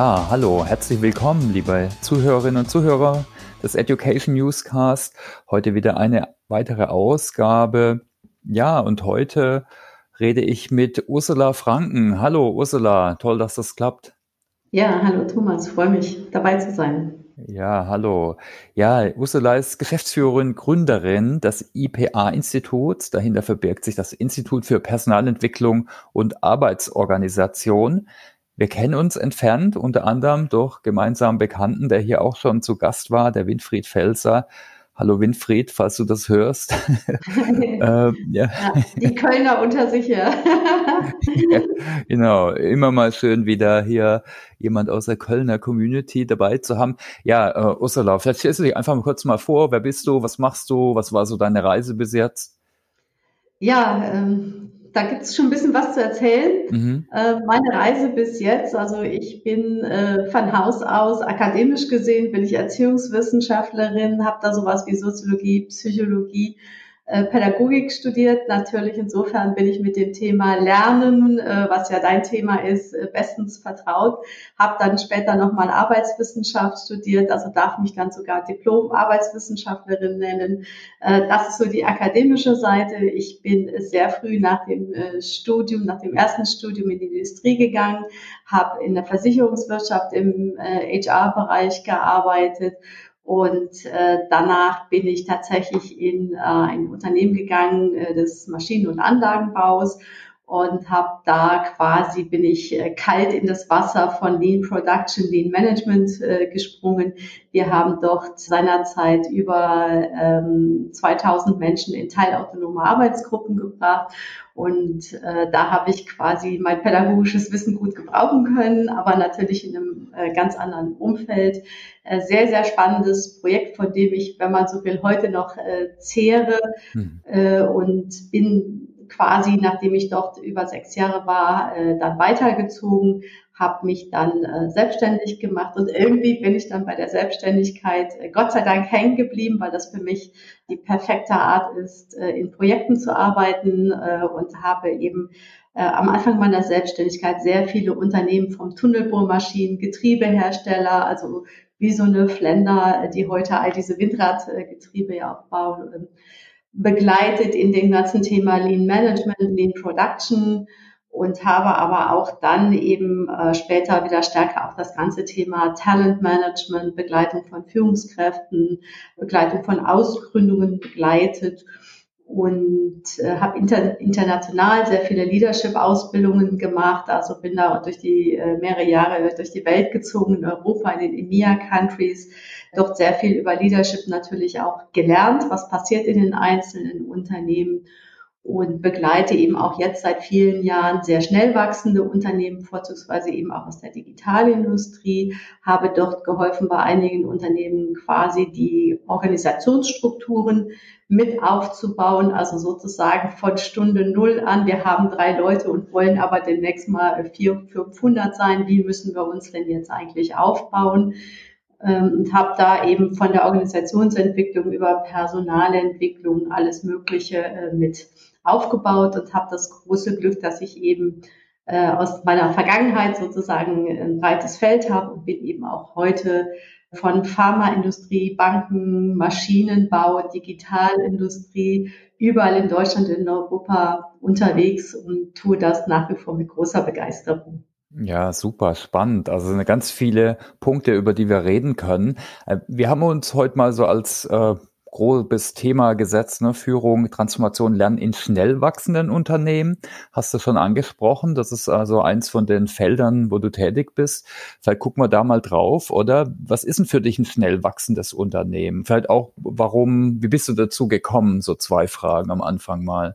Ja, hallo, herzlich willkommen, liebe Zuhörerinnen und Zuhörer des Education Newscast. Heute wieder eine weitere Ausgabe. Ja, und heute rede ich mit Ursula Franken. Hallo Ursula, toll, dass das klappt. Ja, hallo Thomas, freue mich dabei zu sein. Ja, hallo. Ja, Ursula ist Geschäftsführerin, Gründerin des IPA-Instituts. Dahinter verbirgt sich das Institut für Personalentwicklung und Arbeitsorganisation. Wir kennen uns entfernt, unter anderem durch gemeinsamen Bekannten, der hier auch schon zu Gast war, der Winfried Felser. Hallo Winfried, falls du das hörst. ähm, ja. ja. die Kölner unter sich, ja. ja. Genau, immer mal schön wieder hier jemand aus der Kölner Community dabei zu haben. Ja, äh, Ursula, vielleicht stellst du dich einfach mal kurz mal vor, wer bist du, was machst du, was war so deine Reise bis jetzt? Ja, ähm, da gibt es schon ein bisschen was zu erzählen. Mhm. Äh, meine Reise bis jetzt, also ich bin äh, von Haus aus akademisch gesehen, bin ich Erziehungswissenschaftlerin, habe da sowas wie Soziologie, Psychologie Pädagogik studiert. Natürlich insofern bin ich mit dem Thema Lernen, äh, was ja dein Thema ist, äh, bestens vertraut. Habe dann später nochmal Arbeitswissenschaft studiert, also darf mich dann sogar Diplom-Arbeitswissenschaftlerin nennen. das ist so die akademische Seite. Ich bin sehr früh nach dem Studium, nach dem ersten Studium in die Industrie gegangen, habe in der Versicherungswirtschaft im HR-Bereich gearbeitet und äh, danach bin ich tatsächlich in äh, ein Unternehmen gegangen äh, des Maschinen- und Anlagenbaus und habe da quasi bin ich äh, kalt in das Wasser von Lean Production, Lean Management äh, gesprungen. Wir haben dort seinerzeit über ähm, 2000 Menschen in teilautonome Arbeitsgruppen gebracht und äh, da habe ich quasi mein pädagogisches Wissen gut gebrauchen können, aber natürlich in einem äh, ganz anderen Umfeld. Äh, sehr, sehr spannendes Projekt, von dem ich, wenn man so will, heute noch äh, zehre hm. äh, und bin quasi, nachdem ich dort über sechs Jahre war, äh, dann weitergezogen, habe mich dann äh, selbstständig gemacht und irgendwie bin ich dann bei der Selbstständigkeit äh, Gott sei Dank hängen geblieben, weil das für mich die perfekte Art ist, äh, in Projekten zu arbeiten äh, und habe eben äh, am Anfang meiner Selbstständigkeit sehr viele Unternehmen vom Tunnelbohrmaschinen, Getriebehersteller, also wie so eine Flender, die heute all diese Windradgetriebe ja auch bauen, begleitet in dem ganzen Thema Lean Management, Lean Production und habe aber auch dann eben äh, später wieder stärker auf das ganze Thema Talent Management, Begleitung von Führungskräften, Begleitung von Ausgründungen begleitet und äh, habe inter, international sehr viele Leadership-Ausbildungen gemacht. Also bin da durch die äh, mehrere Jahre durch die Welt gezogen, in Europa, in den EMEA-Countries, dort sehr viel über Leadership natürlich auch gelernt, was passiert in den einzelnen Unternehmen und begleite eben auch jetzt seit vielen Jahren sehr schnell wachsende Unternehmen, vorzugsweise eben auch aus der Digitalindustrie, habe dort geholfen, bei einigen Unternehmen quasi die Organisationsstrukturen mit aufzubauen, also sozusagen von Stunde Null an. Wir haben drei Leute und wollen aber demnächst mal vier, 500 sein. Wie müssen wir uns denn jetzt eigentlich aufbauen? Ähm, und habe da eben von der Organisationsentwicklung über Personalentwicklung alles Mögliche äh, mit aufgebaut und habe das große Glück, dass ich eben äh, aus meiner Vergangenheit sozusagen ein breites Feld habe und bin eben auch heute von Pharmaindustrie, Banken, Maschinenbau, Digitalindustrie überall in Deutschland, in Europa unterwegs und tue das nach wie vor mit großer Begeisterung. Ja, super spannend. Also eine ganz viele Punkte, über die wir reden können. Äh, wir haben uns heute mal so als äh, grobes Thema gesetzt, ne? Führung, Transformation, Lernen in schnell wachsenden Unternehmen. Hast du schon angesprochen. Das ist also eins von den Feldern, wo du tätig bist. Vielleicht gucken wir da mal drauf, oder? Was ist denn für dich ein schnell wachsendes Unternehmen? Vielleicht auch, warum, wie bist du dazu gekommen? So zwei Fragen am Anfang mal.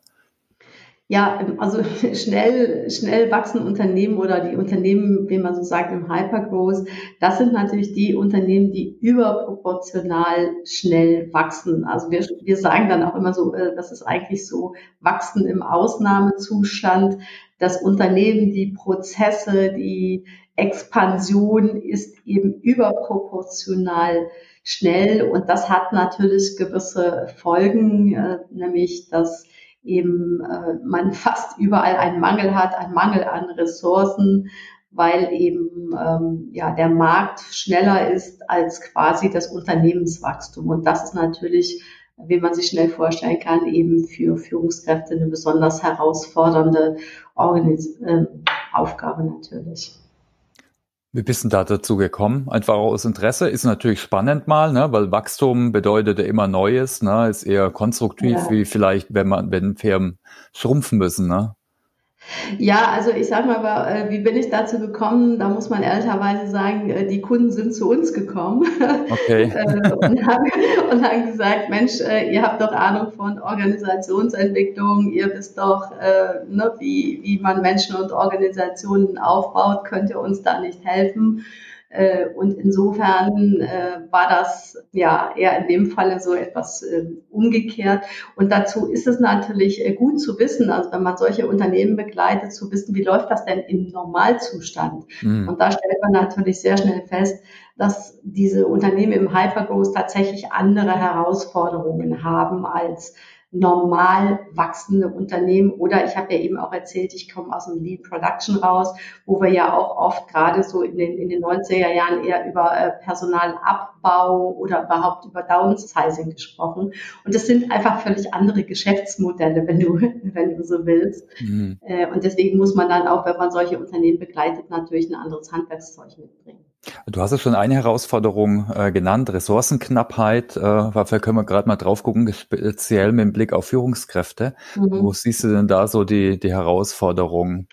Ja, ähm, also schnell, schnell wachsende Unternehmen oder die Unternehmen, wie man so sagt, im Hypergrowth, das sind natürlich die Unternehmen, die überproportional schnell wachsen. Also wir, wir sagen dann auch immer so, äh, das ist eigentlich so Wachsen im Ausnahmezustand. Das Unternehmen, die Prozesse, die Expansion ist eben überproportional schnell und das hat natürlich gewisse Folgen, äh, nämlich dass eben äh, man fast überall einen Mangel hat, einen Mangel an Ressourcen, weil eben ähm, ja der Markt schneller ist als quasi das Unternehmenswachstum. Und das ist natürlich, wie man sich schnell vorstellen kann, eben für Führungskräfte eine besonders herausfordernde Organis äh, Aufgabe natürlich. Wie bist du da dazu gekommen? Einfach aus Interesse. Ist natürlich spannend mal, ne? weil Wachstum bedeutet ja immer Neues, ne? ist eher konstruktiv, ja. wie vielleicht, wenn man, wenn Firmen schrumpfen müssen. Ne? Ja, also ich sag mal, äh, wie bin ich dazu gekommen? Da muss man ehrlicherweise sagen, äh, die Kunden sind zu uns gekommen okay. Äh, und, haben, und haben gesagt, Mensch, ihr habt doch Ahnung von Organisationsentwicklung, ihr wisst doch, ne, wie, wie man Menschen und Organisationen aufbaut, könnt ihr uns da nicht helfen? Äh, und insofern äh, war das ja eher in dem Falle so etwas äh, umgekehrt. Und dazu ist es natürlich gut zu wissen, also wenn man solche Unternehmen begleitet, zu wissen, wie läuft das denn im Normalzustand? Mhm. Und da stellt man natürlich sehr schnell fest, dass diese Unternehmen im Hypergrowth tatsächlich andere Herausforderungen haben als normal wachsende Unternehmen. Oder ich habe ja eben auch erzählt, ich komme aus dem Lean Production raus, wo wir ja auch oft gerade so in den, in den 90er Jahren eher über äh, Personalabbau oder überhaupt über Downsizing gesprochen. Und das sind einfach völlig andere Geschäftsmodelle, wenn du, wenn du so willst. Mhm. Äh, und deswegen muss man dann auch, wenn man solche Unternehmen begleitet, natürlich ein anderes Handwerkszeug mitbringen. Du hast ja schon eine Herausforderung äh, genannt, Ressourcenknappheit. Äh, dafür können wir gerade mal drauf gucken, speziell mit dem Blick auf Führungskräfte. Mhm. Wo siehst du denn da so die, die Herausforderungen?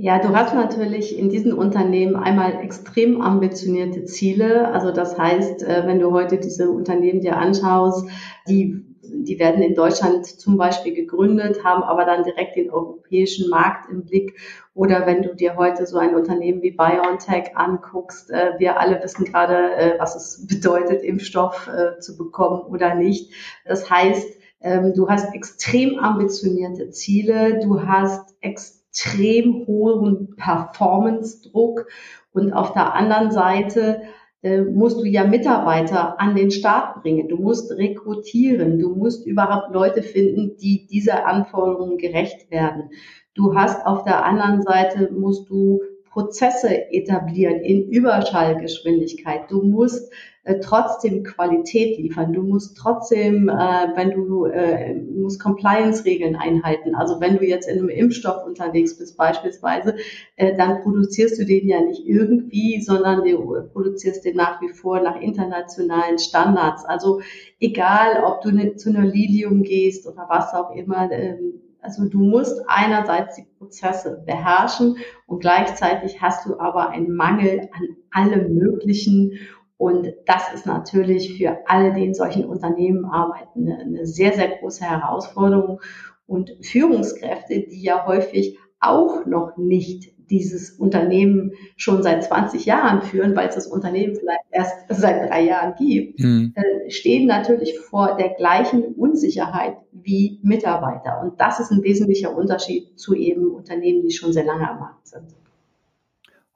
Ja, du hast natürlich in diesen Unternehmen einmal extrem ambitionierte Ziele. Also das heißt, äh, wenn du heute diese Unternehmen dir anschaust, die die werden in Deutschland zum Beispiel gegründet, haben aber dann direkt den europäischen Markt im Blick. Oder wenn du dir heute so ein Unternehmen wie BioNTech anguckst, äh, wir alle wissen gerade, äh, was es bedeutet, Impfstoff äh, zu bekommen oder nicht. Das heißt, ähm, du hast extrem ambitionierte Ziele, du hast extrem hohen Performance-Druck und auf der anderen Seite äh, musst du ja Mitarbeiter an den Start bringen. Du musst rekrutieren. Du musst überhaupt Leute finden, die dieser Anforderungen gerecht werden. Du hast auf der anderen Seite musst du Prozesse etablieren in Überschallgeschwindigkeit. Du musst äh, trotzdem Qualität liefern. Du musst trotzdem, äh, wenn du äh, musst Compliance-Regeln einhalten. Also wenn du jetzt in einem Impfstoff unterwegs bist beispielsweise, äh, dann produzierst du den ja nicht irgendwie, sondern du produzierst den nach wie vor nach internationalen Standards. Also egal, ob du ne, zu einer Lilium gehst oder was auch immer. Ähm, also du musst einerseits die Prozesse beherrschen und gleichzeitig hast du aber einen Mangel an allem Möglichen. Und das ist natürlich für alle, die in solchen Unternehmen arbeiten, eine, sehr, sehr große Herausforderung. Und Führungskräfte, die ja häufig auch noch nicht dieses Unternehmen schon seit 20 Jahren führen, weil es das Unternehmen vielleicht erst seit drei Jahren gibt, mhm. stehen natürlich vor der gleichen Unsicherheit wie Mitarbeiter. Und das ist ein wesentlicher Unterschied zu eben Unternehmen, die schon sehr lange am Markt sind.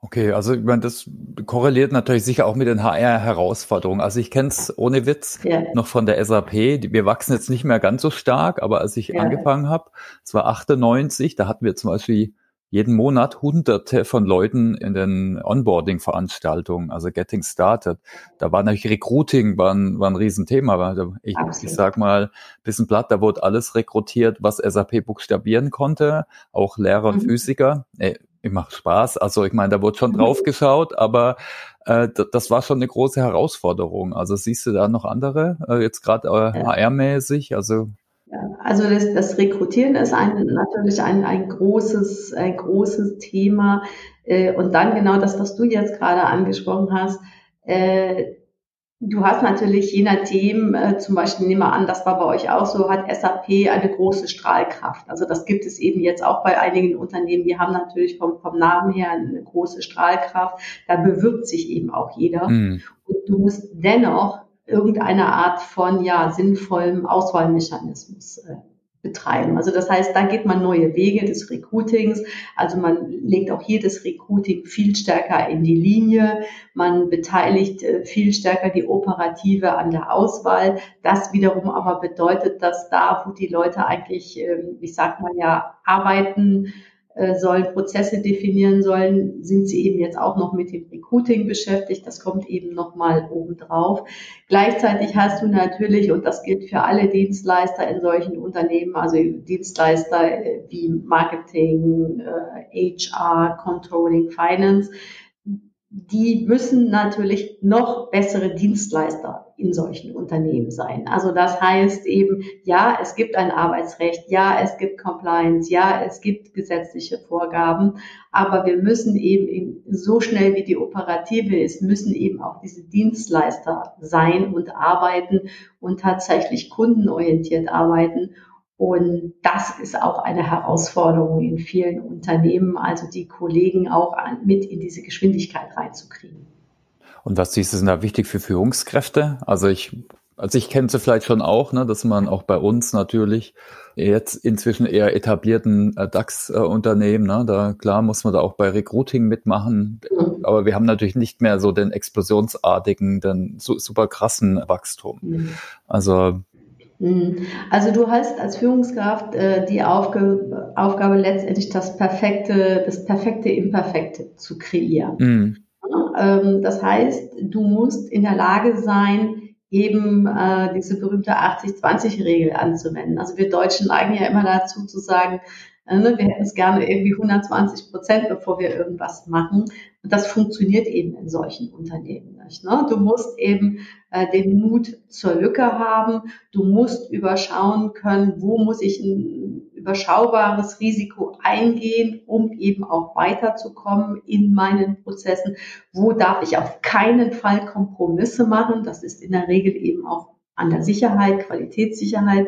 Okay, also ich meine, das korreliert natürlich sicher auch mit den HR-Herausforderungen. Also ich kenne es ohne Witz ja. noch von der SAP. Wir wachsen jetzt nicht mehr ganz so stark, aber als ich ja. angefangen habe, es war 98, da hatten wir zum Beispiel jeden Monat hunderte von Leuten in den Onboarding-Veranstaltungen, also Getting Started. Da war natürlich Recruiting, war ein, war ein Riesenthema. Ich, ich sag mal, bisschen platt, da wurde alles rekrutiert, was SAP buchstabieren konnte, auch Lehrer und mhm. Physiker. Ey, ich mache Spaß, also ich meine, da wurde schon drauf geschaut, aber äh, das war schon eine große Herausforderung. Also siehst du da noch andere, äh, jetzt gerade äh, HR-mäßig, also also das, das Rekrutieren ist ein, natürlich ein, ein, großes, ein großes Thema. Äh, und dann genau das, was du jetzt gerade angesprochen hast. Äh, du hast natürlich je nachdem, äh, zum Beispiel nehmen wir an, das war bei euch auch so, hat SAP eine große Strahlkraft. Also das gibt es eben jetzt auch bei einigen Unternehmen, die haben natürlich vom, vom Namen her eine große Strahlkraft. Da bewirbt sich eben auch jeder. Mhm. Und du musst dennoch irgendeine Art von ja sinnvollem Auswahlmechanismus äh, betreiben. Also das heißt, da geht man neue Wege des Recruitings. Also man legt auch hier das Recruiting viel stärker in die Linie. Man beteiligt äh, viel stärker die Operative an der Auswahl. Das wiederum aber bedeutet, dass da, wo die Leute eigentlich, äh, ich sag mal ja, arbeiten, äh, sollen Prozesse definieren sollen, sind sie eben jetzt auch noch mit dem Recruiting beschäftigt. Das kommt eben nochmal obendrauf. Gleichzeitig hast du natürlich, und das gilt für alle Dienstleister in solchen Unternehmen, also Dienstleister äh, wie Marketing, HR, äh, Controlling, Finance, die müssen natürlich noch bessere Dienstleister in solchen Unternehmen sein. Also das heißt eben, ja, es gibt ein Arbeitsrecht, ja, es gibt Compliance, ja, es gibt gesetzliche Vorgaben, aber wir müssen eben so schnell wie die Operative ist, müssen eben auch diese Dienstleister sein und arbeiten und tatsächlich kundenorientiert arbeiten und das ist auch eine Herausforderung in vielen Unternehmen, also die Kollegen auch mit in diese Geschwindigkeit reinzukriegen. Und was siehst du denn da wichtig für Führungskräfte? Also ich, also ich kenne sie vielleicht schon auch, ne, dass man auch bei uns natürlich jetzt inzwischen eher etablierten äh, DAX-Unternehmen, ne, da klar muss man da auch bei Recruiting mitmachen, mhm. aber wir haben natürlich nicht mehr so den explosionsartigen, den super krassen Wachstum. Mhm. Also Mhm. Also du hast als Führungskraft äh, die Aufge Aufgabe letztendlich das perfekte, das perfekte Imperfekte zu kreieren. Mhm. Ähm, das heißt, du musst in der Lage sein, eben äh, diese berühmte 80-20-Regel anzuwenden. Also wir Deutschen neigen ja immer dazu zu sagen, äh, ne, wir hätten es gerne irgendwie 120 Prozent, bevor wir irgendwas machen. Und das funktioniert eben in solchen Unternehmen nicht. Ne? Du musst eben äh, den Mut zur Lücke haben. Du musst überschauen können, wo muss ich überschaubares Risiko eingehen, um eben auch weiterzukommen in meinen Prozessen. Wo darf ich auf keinen Fall Kompromisse machen? Das ist in der Regel eben auch an der Sicherheit, Qualitätssicherheit.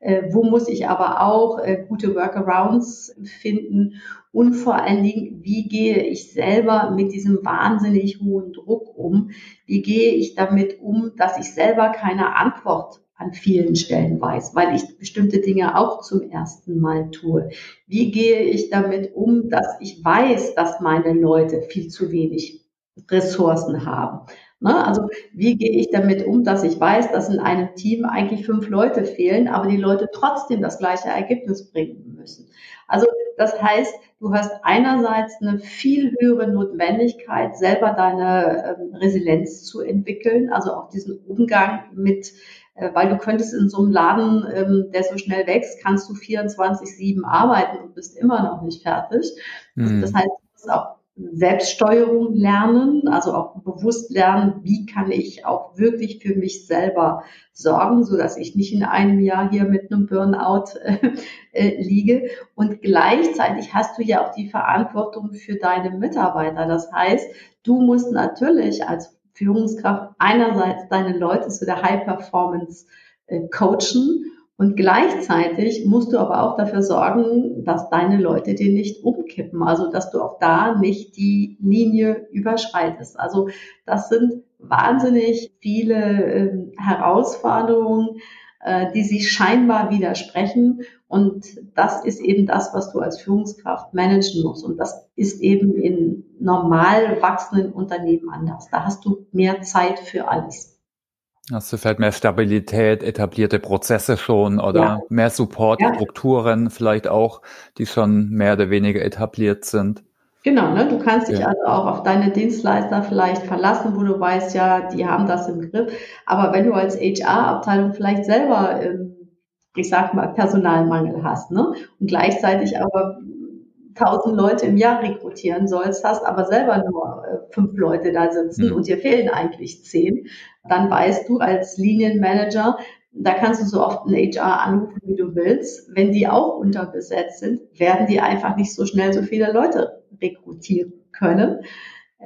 Äh, wo muss ich aber auch äh, gute Workarounds finden? Und vor allen Dingen, wie gehe ich selber mit diesem wahnsinnig hohen Druck um? Wie gehe ich damit um, dass ich selber keine Antwort an vielen Stellen weiß, weil ich bestimmte Dinge auch zum ersten Mal tue. Wie gehe ich damit um, dass ich weiß, dass meine Leute viel zu wenig Ressourcen haben? Ne? Also wie gehe ich damit um, dass ich weiß, dass in einem Team eigentlich fünf Leute fehlen, aber die Leute trotzdem das gleiche Ergebnis bringen müssen. Also das heißt, du hast einerseits eine viel höhere Notwendigkeit, selber deine ähm, Resilienz zu entwickeln, also auch diesen Umgang mit weil du könntest in so einem Laden, ähm, der so schnell wächst, kannst du 24-7 arbeiten und bist immer noch nicht fertig. Mhm. Das heißt, du musst auch Selbststeuerung lernen, also auch bewusst lernen, wie kann ich auch wirklich für mich selber sorgen, so dass ich nicht in einem Jahr hier mit einem Burnout äh, äh, liege. Und gleichzeitig hast du ja auch die Verantwortung für deine Mitarbeiter. Das heißt, du musst natürlich als Führungskraft einerseits deine Leute zu der High Performance äh, coachen und gleichzeitig musst du aber auch dafür sorgen, dass deine Leute dir nicht umkippen, also dass du auch da nicht die Linie überschreitest. Also das sind wahnsinnig viele äh, Herausforderungen, äh, die sich scheinbar widersprechen. Und das ist eben das, was du als Führungskraft managen musst. Und das ist eben in normal wachsenden Unternehmen anders. Da hast du mehr Zeit für alles. Hast du vielleicht mehr Stabilität, etablierte Prozesse schon oder ja. mehr Supportstrukturen ja. vielleicht auch, die schon mehr oder weniger etabliert sind? Genau, ne? du kannst dich ja. also auch auf deine Dienstleister vielleicht verlassen, wo du weißt, ja, die haben das im Griff. Aber wenn du als HR-Abteilung vielleicht selber, ähm, ich sag mal, Personalmangel hast ne? und gleichzeitig aber tausend Leute im Jahr rekrutieren sollst, hast aber selber nur äh, fünf Leute da sitzen mhm. und dir fehlen eigentlich zehn, dann weißt du als Linienmanager, da kannst du so oft einen HR anrufen, wie du willst. Wenn die auch unterbesetzt sind, werden die einfach nicht so schnell so viele Leute rekrutieren können.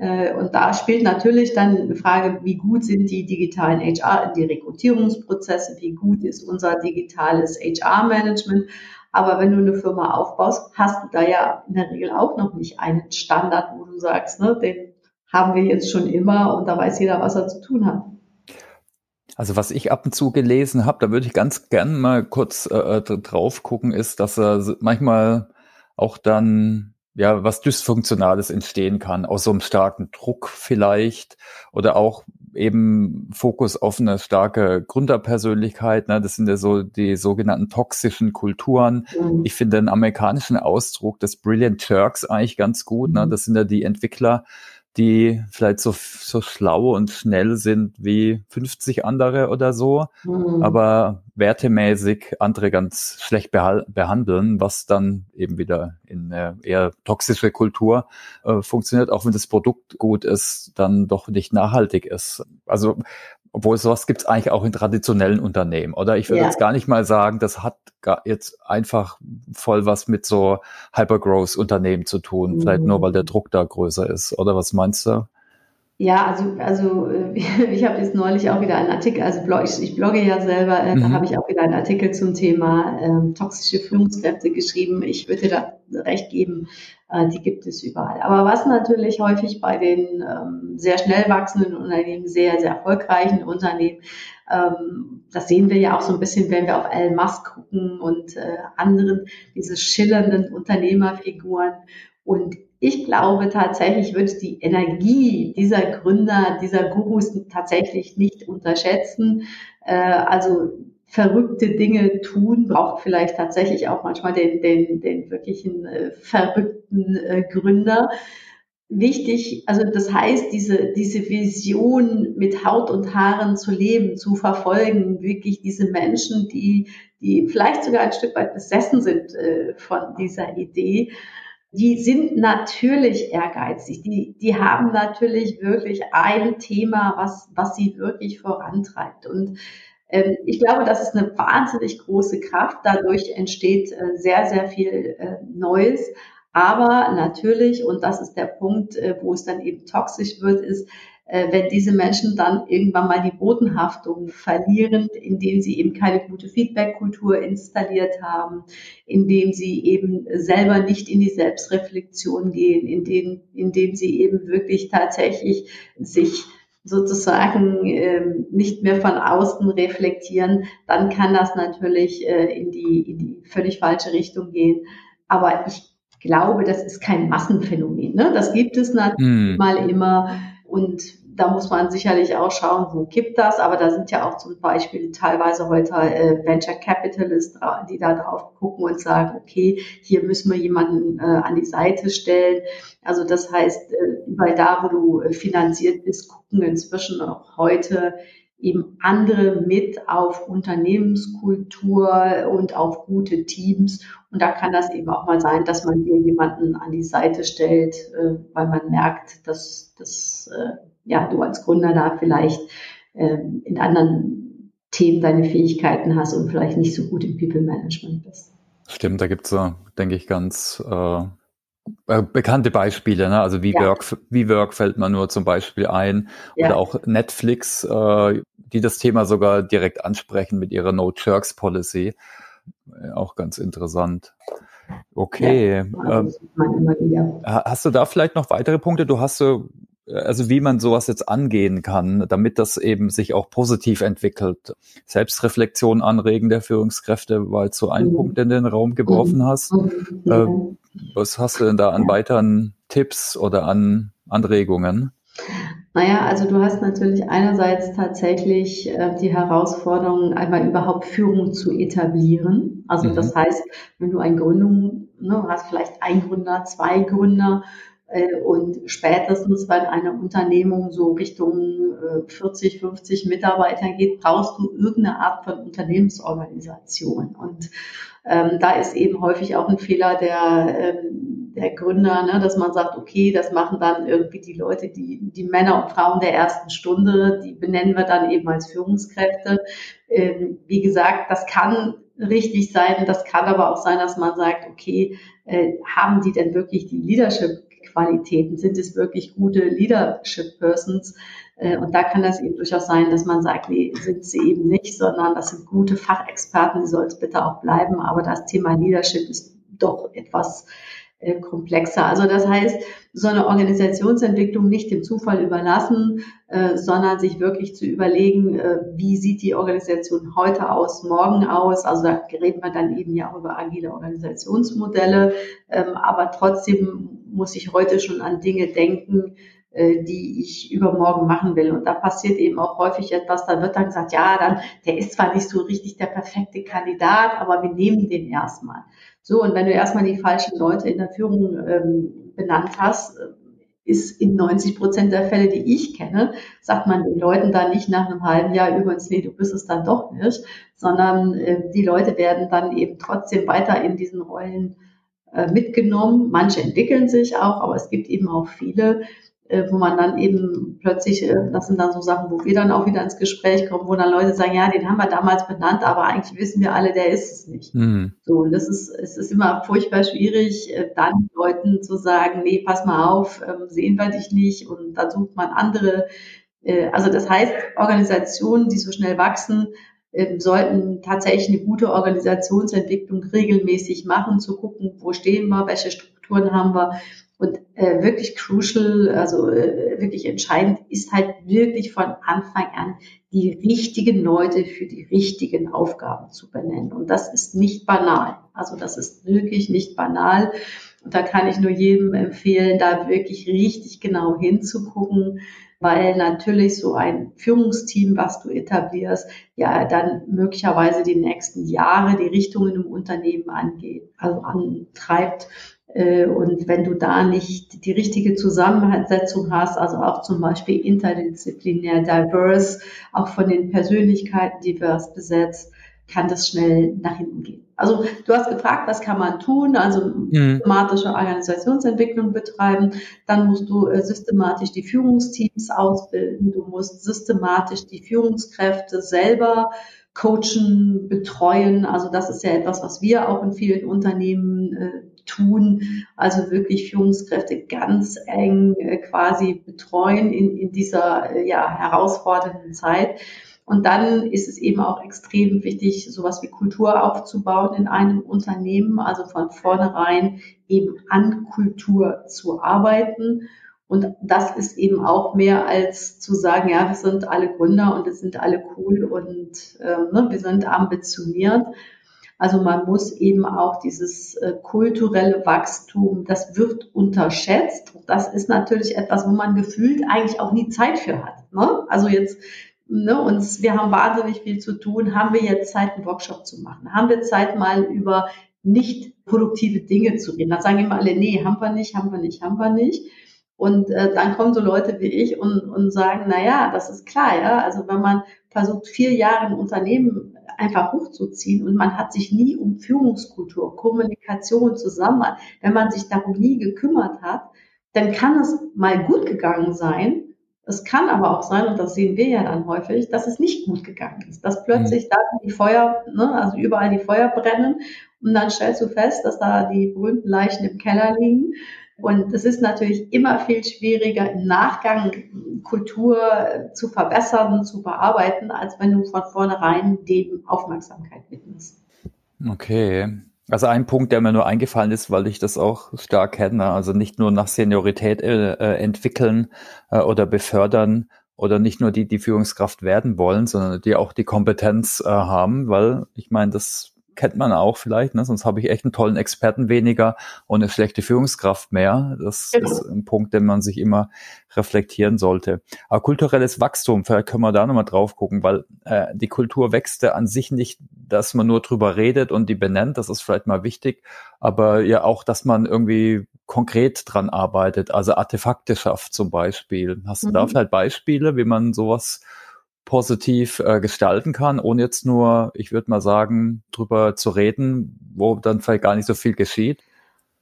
Äh, und da spielt natürlich dann eine Frage, wie gut sind die digitalen HR, die Rekrutierungsprozesse, wie gut ist unser digitales HR-Management. Aber wenn du eine Firma aufbaust, hast du da ja in der Regel auch noch nicht einen Standard, wo du sagst, ne, den haben wir jetzt schon immer und da weiß jeder, was er zu tun hat. Also was ich ab und zu gelesen habe, da würde ich ganz gern mal kurz äh, äh drauf gucken, ist, dass er manchmal auch dann ja was Dysfunktionales entstehen kann, aus so einem starken Druck vielleicht oder auch eben Fokus auf eine starke Gründerpersönlichkeit. Ne? Das sind ja so die sogenannten toxischen Kulturen. Mhm. Ich finde den amerikanischen Ausdruck des Brilliant Turks eigentlich ganz gut. Ne? Mhm. Das sind ja die Entwickler, die vielleicht so, so schlau und schnell sind wie 50 andere oder so, mhm. aber wertemäßig andere ganz schlecht behandeln, was dann eben wieder in eine eher toxische Kultur äh, funktioniert, auch wenn das Produkt gut ist, dann doch nicht nachhaltig ist. Also obwohl sowas gibt es eigentlich auch in traditionellen Unternehmen, oder? Ich würde ja. jetzt gar nicht mal sagen, das hat jetzt einfach voll was mit so Hypergrowth-Unternehmen zu tun, mhm. vielleicht nur, weil der Druck da größer ist, oder was meinst du? Ja, also, also ich habe jetzt neulich auch wieder einen Artikel, also blog, ich, ich blogge ja selber, äh, mhm. da habe ich auch wieder einen Artikel zum Thema ähm, toxische Führungskräfte geschrieben. Ich würde da recht geben, äh, die gibt es überall. Aber was natürlich häufig bei den ähm, sehr schnell wachsenden Unternehmen, sehr, sehr erfolgreichen Unternehmen, ähm, das sehen wir ja auch so ein bisschen, wenn wir auf Elon Musk gucken und äh, anderen, diese schillernden Unternehmerfiguren. Und ich glaube tatsächlich, wird die Energie dieser Gründer, dieser Gurus tatsächlich nicht unterschätzen. Äh, also verrückte Dinge tun, braucht vielleicht tatsächlich auch manchmal den, den, den wirklichen äh, verrückten äh, Gründer. Wichtig, also das heißt, diese, diese Vision mit Haut und Haaren zu leben, zu verfolgen, wirklich diese Menschen, die, die vielleicht sogar ein Stück weit besessen sind äh, von dieser Idee, die sind natürlich ehrgeizig. Die, die haben natürlich wirklich ein Thema, was, was sie wirklich vorantreibt. Und ähm, ich glaube, das ist eine wahnsinnig große Kraft. Dadurch entsteht äh, sehr, sehr viel äh, Neues. Aber natürlich, und das ist der Punkt, äh, wo es dann eben toxisch wird, ist, wenn diese Menschen dann irgendwann mal die Bodenhaftung verlieren, indem sie eben keine gute Feedback-Kultur installiert haben, indem sie eben selber nicht in die Selbstreflexion gehen, indem, indem sie eben wirklich tatsächlich sich sozusagen äh, nicht mehr von außen reflektieren, dann kann das natürlich äh, in, die, in die völlig falsche Richtung gehen. Aber ich glaube, das ist kein Massenphänomen. Ne? Das gibt es natürlich mm. mal immer. Und da muss man sicherlich auch schauen, wo kippt das. Aber da sind ja auch zum Beispiel teilweise heute äh, Venture Capitalists, die da drauf gucken und sagen, okay, hier müssen wir jemanden äh, an die Seite stellen. Also das heißt, äh, überall da, wo du äh, finanziert bist, gucken inzwischen auch heute eben andere mit auf Unternehmenskultur und auf gute Teams. Und da kann das eben auch mal sein, dass man hier jemanden an die Seite stellt, äh, weil man merkt, dass, dass äh, ja, du als Gründer da vielleicht äh, in anderen Themen deine Fähigkeiten hast und vielleicht nicht so gut im People Management bist. Stimmt, da gibt's es, denke ich, ganz äh, äh, bekannte Beispiele, ne? also wie ja. Work, wie Work fällt man nur zum Beispiel ein ja. oder auch Netflix, äh, die das Thema sogar direkt ansprechen mit ihrer No Jerks Policy, äh, auch ganz interessant. Okay, ja, ähm, hast du da vielleicht noch weitere Punkte? Du hast so also wie man sowas jetzt angehen kann, damit das eben sich auch positiv entwickelt. Selbstreflexion anregen der Führungskräfte war jetzt so ein mhm. Punkt, den du in den Raum geworfen hast. Mhm. Äh, was hast du denn da an weiteren Tipps oder an Anregungen? Naja, also du hast natürlich einerseits tatsächlich äh, die Herausforderung, einmal überhaupt Führung zu etablieren. Also mhm. das heißt, wenn du eine Gründung, ne, hast vielleicht ein Gründer, zwei Gründer und spätestens, wenn eine Unternehmung so Richtung 40, äh, 50 Mitarbeiter geht, brauchst du irgendeine Art von Unternehmensorganisation. Und ähm, da ist eben häufig auch ein Fehler der, ähm, der Gründer, ne, dass man sagt, okay, das machen dann irgendwie die Leute, die, die Männer und Frauen der ersten Stunde, die benennen wir dann eben als Führungskräfte. Ähm, wie gesagt, das kann richtig sein. Das kann aber auch sein, dass man sagt, okay, äh, haben die denn wirklich die Leadership Qualitäten? Sind es wirklich gute Leadership Persons? Äh, und da kann das eben durchaus sein, dass man sagt, nee, sind sie eben nicht, sondern das sind gute Fachexperten, die soll es bitte auch bleiben. Aber das Thema Leadership ist doch etwas komplexer. Also das heißt, so eine Organisationsentwicklung nicht dem Zufall überlassen, äh, sondern sich wirklich zu überlegen, äh, wie sieht die Organisation heute aus, morgen aus. Also da reden wir dann eben ja auch über agile Organisationsmodelle, ähm, aber trotzdem muss ich heute schon an Dinge denken, äh, die ich übermorgen machen will. Und da passiert eben auch häufig etwas, da wird dann gesagt, ja, dann, der ist zwar nicht so richtig der perfekte Kandidat, aber wir nehmen den erstmal. So, und wenn du erstmal die falschen Leute in der Führung ähm, benannt hast, ist in 90 Prozent der Fälle, die ich kenne, sagt man den Leuten dann nicht nach einem halben Jahr übrigens, nee, du bist es dann doch nicht, sondern äh, die Leute werden dann eben trotzdem weiter in diesen Rollen äh, mitgenommen. Manche entwickeln sich auch, aber es gibt eben auch viele, äh, wo man dann eben plötzlich, äh, das sind dann so Sachen, wo wir dann auch wieder ins Gespräch kommen, wo dann Leute sagen, ja, den haben wir damals benannt, aber eigentlich wissen wir alle, der ist es nicht. Mhm. So, und das ist, es ist immer furchtbar schwierig, äh, dann Leuten zu sagen, nee, pass mal auf, ähm, sehen wir dich nicht und dann sucht man andere. Also das heißt, Organisationen, die so schnell wachsen, ähm, sollten tatsächlich eine gute Organisationsentwicklung regelmäßig machen, zu gucken, wo stehen wir, welche Strukturen haben wir und äh, wirklich crucial, also äh, wirklich entscheidend ist halt wirklich von Anfang an die richtigen Leute für die richtigen Aufgaben zu benennen. Und das ist nicht banal. Also das ist wirklich nicht banal. Und da kann ich nur jedem empfehlen, da wirklich richtig genau hinzugucken, weil natürlich so ein Führungsteam, was du etablierst, ja dann möglicherweise die nächsten Jahre die Richtungen im Unternehmen angeht, also antreibt. Äh, und wenn du da nicht die richtige Zusammensetzung hast, also auch zum Beispiel interdisziplinär diverse, auch von den Persönlichkeiten divers besetzt, kann das schnell nach hinten gehen. Also du hast gefragt, was kann man tun? Also mhm. systematische Organisationsentwicklung betreiben. Dann musst du äh, systematisch die Führungsteams ausbilden. Du musst systematisch die Führungskräfte selber coachen, betreuen. Also das ist ja etwas, was wir auch in vielen Unternehmen tun. Also wirklich Führungskräfte ganz eng äh, quasi betreuen in, in dieser äh, ja, herausfordernden Zeit. Und dann ist es eben auch extrem wichtig, sowas wie Kultur aufzubauen in einem Unternehmen, also von vornherein eben an Kultur zu arbeiten. Und das ist eben auch mehr als zu sagen, ja, wir sind alle Gründer und wir sind alle cool und äh, ne, wir sind ambitioniert, also man muss eben auch dieses äh, kulturelle Wachstum, das wird unterschätzt. Das ist natürlich etwas, wo man gefühlt eigentlich auch nie Zeit für hat. Ne? Also jetzt ne, uns, wir haben wahnsinnig viel zu tun. Haben wir jetzt Zeit, einen Workshop zu machen? Haben wir Zeit, mal über nicht produktive Dinge zu reden? Dann sagen immer alle, nee, haben wir nicht, haben wir nicht, haben wir nicht. Und äh, dann kommen so Leute wie ich und, und sagen, na ja, das ist klar, ja. Also wenn man versucht, vier Jahre ein Unternehmen einfach hochzuziehen und man hat sich nie um Führungskultur, Kommunikation, Zusammenarbeit, wenn man sich darum nie gekümmert hat, dann kann es mal gut gegangen sein. Es kann aber auch sein, und das sehen wir ja dann häufig, dass es nicht gut gegangen ist, dass plötzlich mhm. da die Feuer, ne, also überall die Feuer brennen und dann stellst du fest, dass da die berühmten Leichen im Keller liegen und es ist natürlich immer viel schwieriger, im Nachgang Kultur zu verbessern, zu bearbeiten, als wenn du von vornherein dem Aufmerksamkeit widmest. Okay. Also ein Punkt, der mir nur eingefallen ist, weil ich das auch stark kenne, also nicht nur nach Seniorität äh, entwickeln äh, oder befördern oder nicht nur die, die Führungskraft werden wollen, sondern die auch die Kompetenz äh, haben, weil ich meine, das kennt man auch vielleicht, ne? sonst habe ich echt einen tollen Experten weniger und eine schlechte Führungskraft mehr. Das genau. ist ein Punkt, den man sich immer reflektieren sollte. Aber kulturelles Wachstum, vielleicht können wir da nochmal drauf gucken, weil äh, die Kultur wächst ja an sich nicht, dass man nur drüber redet und die benennt, das ist vielleicht mal wichtig, aber ja auch, dass man irgendwie konkret dran arbeitet, also Artefakte schafft zum Beispiel. Hast du mhm. da vielleicht Beispiele, wie man sowas positiv äh, gestalten kann, ohne jetzt nur, ich würde mal sagen, drüber zu reden, wo dann vielleicht gar nicht so viel geschieht?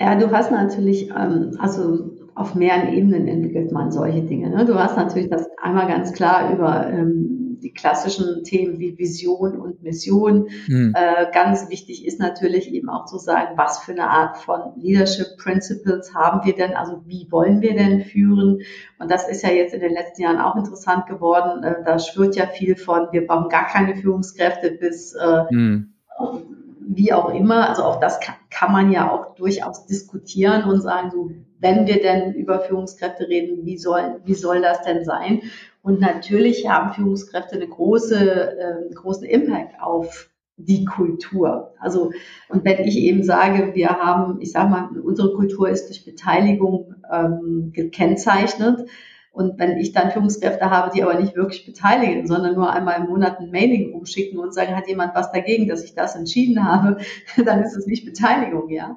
Ja, du hast natürlich, ähm, also auf mehreren Ebenen entwickelt man solche Dinge. Ne? Du hast natürlich das einmal ganz klar über ähm, die klassischen Themen wie Vision und Mission. Mhm. Äh, ganz wichtig ist natürlich eben auch zu sagen, was für eine Art von Leadership Principles haben wir denn, also wie wollen wir denn führen? Und das ist ja jetzt in den letzten Jahren auch interessant geworden. Äh, da schwirrt ja viel von, wir brauchen gar keine Führungskräfte bis äh, mhm. wie auch immer. Also auch das kann, kann man ja auch durchaus diskutieren und sagen, so, wenn wir denn über Führungskräfte reden, wie soll, wie soll das denn sein? Und natürlich haben Führungskräfte eine große, äh, großen Impact auf die Kultur. Also, und wenn ich eben sage, wir haben, ich sage mal, unsere Kultur ist durch Beteiligung ähm, gekennzeichnet. Und wenn ich dann Führungskräfte habe, die aber nicht wirklich beteiligen, sondern nur einmal im Monat ein Mailing rumschicken und sagen, hat jemand was dagegen, dass ich das entschieden habe, dann ist es nicht Beteiligung, ja.